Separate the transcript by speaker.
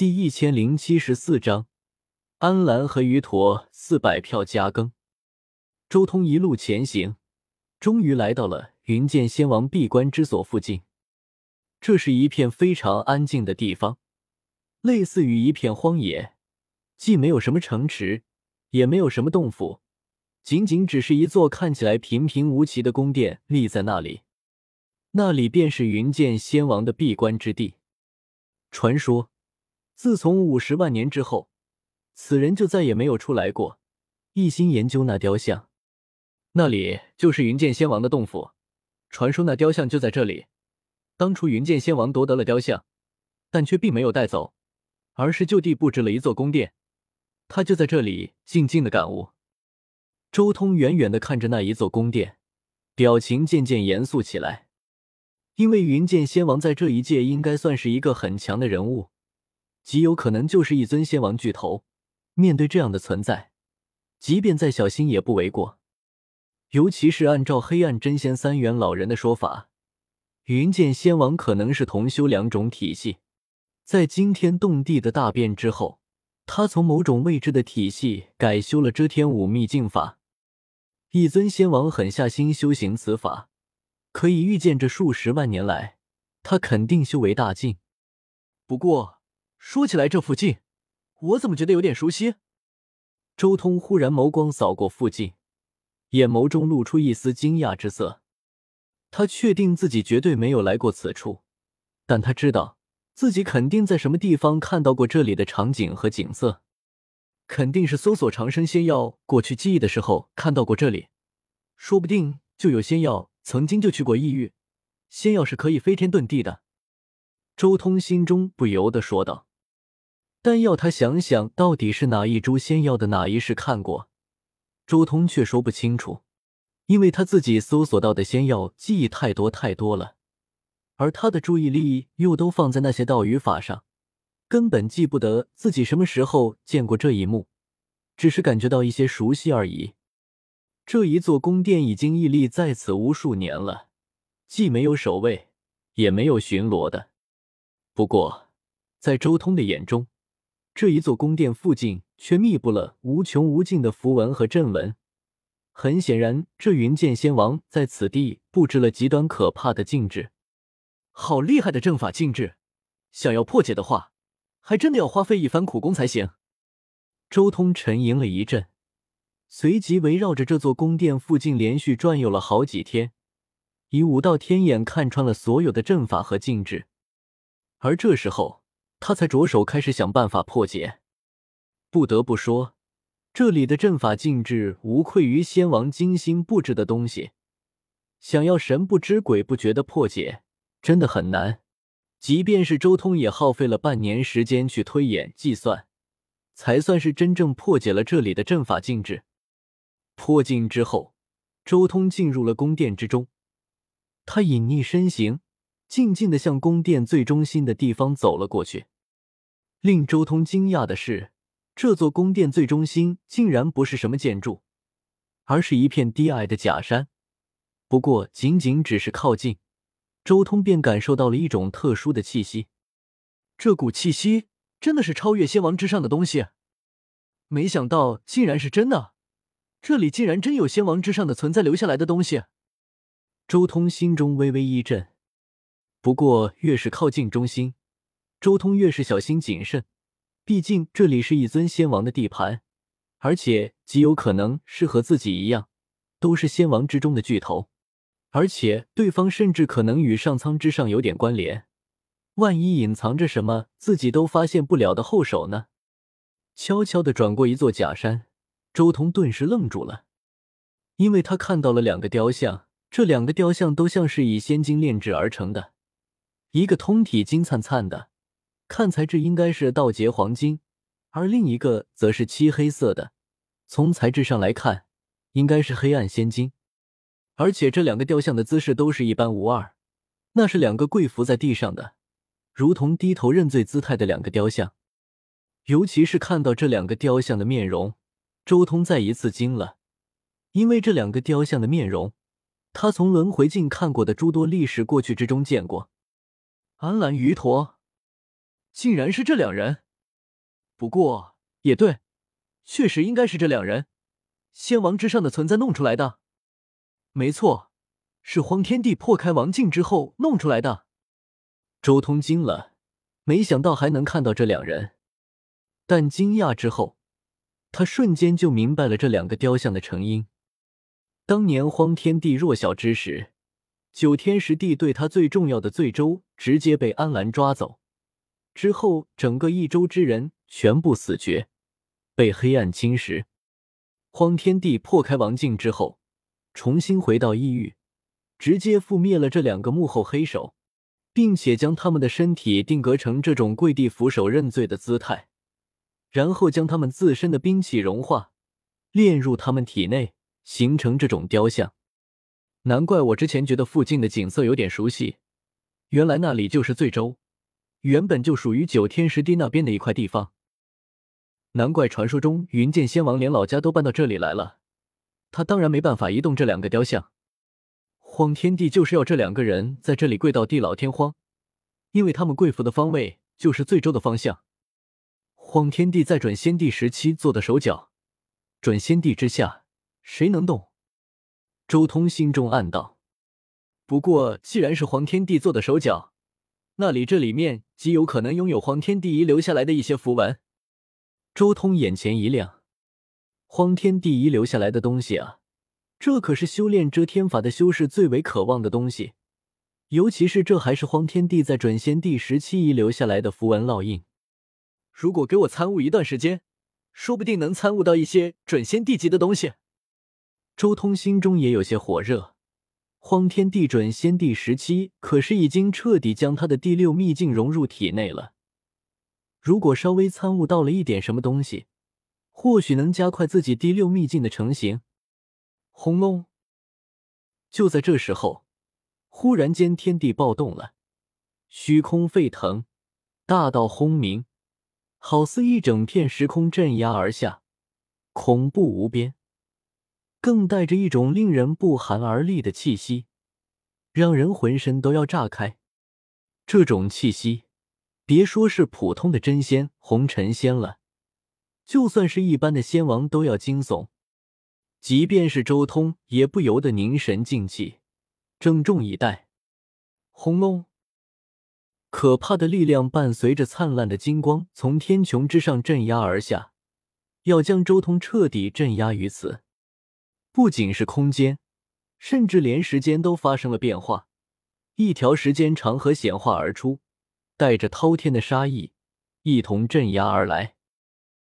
Speaker 1: 第一千零七十四章，安澜和于陀四百票加更。周通一路前行，终于来到了云剑仙王闭关之所附近。这是一片非常安静的地方，类似于一片荒野，既没有什么城池，也没有什么洞府，仅仅只是一座看起来平平无奇的宫殿立在那里。那里便是云剑仙王的闭关之地。传说。自从五十万年之后，此人就再也没有出来过，一心研究那雕像。那里就是云剑仙王的洞府，传说那雕像就在这里。当初云剑仙王夺得了雕像，但却并没有带走，而是就地布置了一座宫殿。他就在这里静静的感悟。周通远远的看着那一座宫殿，表情渐渐严肃起来，因为云剑仙王在这一届应该算是一个很强的人物。极有可能就是一尊仙王巨头，面对这样的存在，即便再小心也不为过。尤其是按照黑暗真仙三元老人的说法，云剑仙王可能是同修两种体系。在惊天动地的大变之后，他从某种未知的体系改修了遮天五秘境法。一尊仙王狠下心修行此法，可以预见这数十万年来，他肯定修为大进。不过。说起来，这附近我怎么觉得有点熟悉？周通忽然眸光扫过附近，眼眸中露出一丝惊讶之色。他确定自己绝对没有来过此处，但他知道自己肯定在什么地方看到过这里的场景和景色，肯定是搜索长生仙药过去记忆的时候看到过这里。说不定就有仙药曾经就去过异域，仙药是可以飞天遁地的。周通心中不由得说道。但要他想想到底是哪一株仙药的哪一世看过，周通却说不清楚，因为他自己搜索到的仙药记忆太多太多了，而他的注意力又都放在那些道语法上，根本记不得自己什么时候见过这一幕，只是感觉到一些熟悉而已。这一座宫殿已经屹立在此无数年了，既没有守卫，也没有巡逻的。不过，在周通的眼中，这一座宫殿附近却密布了无穷无尽的符文和阵纹，很显然，这云剑仙王在此地布置了极端可怕的禁制。好厉害的阵法禁制，想要破解的话，还真的要花费一番苦功才行。周通沉吟了一阵，随即围绕着这座宫殿附近连续转悠了好几天，以五道天眼看穿了所有的阵法和禁制，而这时候。他才着手开始想办法破解。不得不说，这里的阵法禁制无愧于仙王精心布置的东西。想要神不知鬼不觉的破解，真的很难。即便是周通也耗费了半年时间去推演计算，才算是真正破解了这里的阵法禁制。破禁之后，周通进入了宫殿之中。他隐匿身形。静静的向宫殿最中心的地方走了过去。令周通惊讶的是，这座宫殿最中心竟然不是什么建筑，而是一片低矮的假山。不过，仅仅只是靠近，周通便感受到了一种特殊的气息。这股气息真的是超越仙王之上的东西，没想到竟然是真的。这里竟然真有仙王之上的存在留下来的东西。周通心中微微一震。不过，越是靠近中心，周通越是小心谨慎。毕竟这里是一尊仙王的地盘，而且极有可能是和自己一样，都是仙王之中的巨头。而且对方甚至可能与上苍之上有点关联。万一隐藏着什么自己都发现不了的后手呢？悄悄的转过一座假山，周通顿时愣住了，因为他看到了两个雕像，这两个雕像都像是以仙金炼制而成的。一个通体金灿灿的，看材质应该是道劫黄金，而另一个则是漆黑色的，从材质上来看，应该是黑暗仙金。而且这两个雕像的姿势都是一般无二，那是两个跪伏在地上的，如同低头认罪姿态的两个雕像。尤其是看到这两个雕像的面容，周通再一次惊了，因为这两个雕像的面容，他从轮回镜看过的诸多历史过去之中见过。安澜鱼驼，竟然是这两人！
Speaker 2: 不过也对，确实应该是这两人，仙王之上的存在弄出来的。没错，是荒天帝破开王境之后弄出来的。
Speaker 1: 周通惊了，没想到还能看到这两人，但惊讶之后，他瞬间就明白了这两个雕像的成因。当年荒天帝弱小之时，九天十地对他最重要的罪州直接被安澜抓走。之后，整个益州之人全部死绝，被黑暗侵蚀。荒天帝破开王境之后，重新回到异域，直接覆灭了这两个幕后黑手，并且将他们的身体定格成这种跪地俯首认罪的姿态，然后将他们自身的兵器融化，炼入他们体内，形成这种雕像。难怪我之前觉得附近的景色有点熟悉，原来那里就是醉州。原本就属于九天十地那边的一块地方，难怪传说中云剑仙王连老家都搬到这里来了。他当然没办法移动这两个雕像。荒天帝就是要这两个人在这里跪到地老天荒，因为他们跪伏的方位就是最周的方向。荒天帝在准仙帝时期做的手脚，准仙帝之下谁能动？周通心中暗道。不过既然是黄天帝做的手脚。那里这里面极有可能拥有黄天帝遗留下来的一些符文。周通眼前一亮，荒天帝遗留下来的东西啊，这可是修炼遮天法的修士最为渴望的东西。尤其是这还是荒天帝在准仙帝时期遗留下来的符文烙印。如果给我参悟一段时间，说不定能参悟到一些准仙帝级的东西。周通心中也有些火热。荒天地准先帝时期，可是已经彻底将他的第六秘境融入体内了。如果稍微参悟到了一点什么东西，或许能加快自己第六秘境的成型。轰隆！就在这时候，忽然间天地暴动了，虚空沸腾，大道轰鸣，好似一整片时空镇压而下，恐怖无边。更带着一种令人不寒而栗的气息，让人浑身都要炸开。这种气息，别说是普通的真仙、红尘仙了，就算是一般的仙王都要惊悚。即便是周通，也不由得凝神静气，郑重以待。轰隆！可怕的力量伴随着灿烂的金光，从天穹之上镇压而下，要将周通彻底镇压于此。不仅是空间，甚至连时间都发生了变化，一条时间长河显化而出，带着滔天的杀意，一同镇压而来。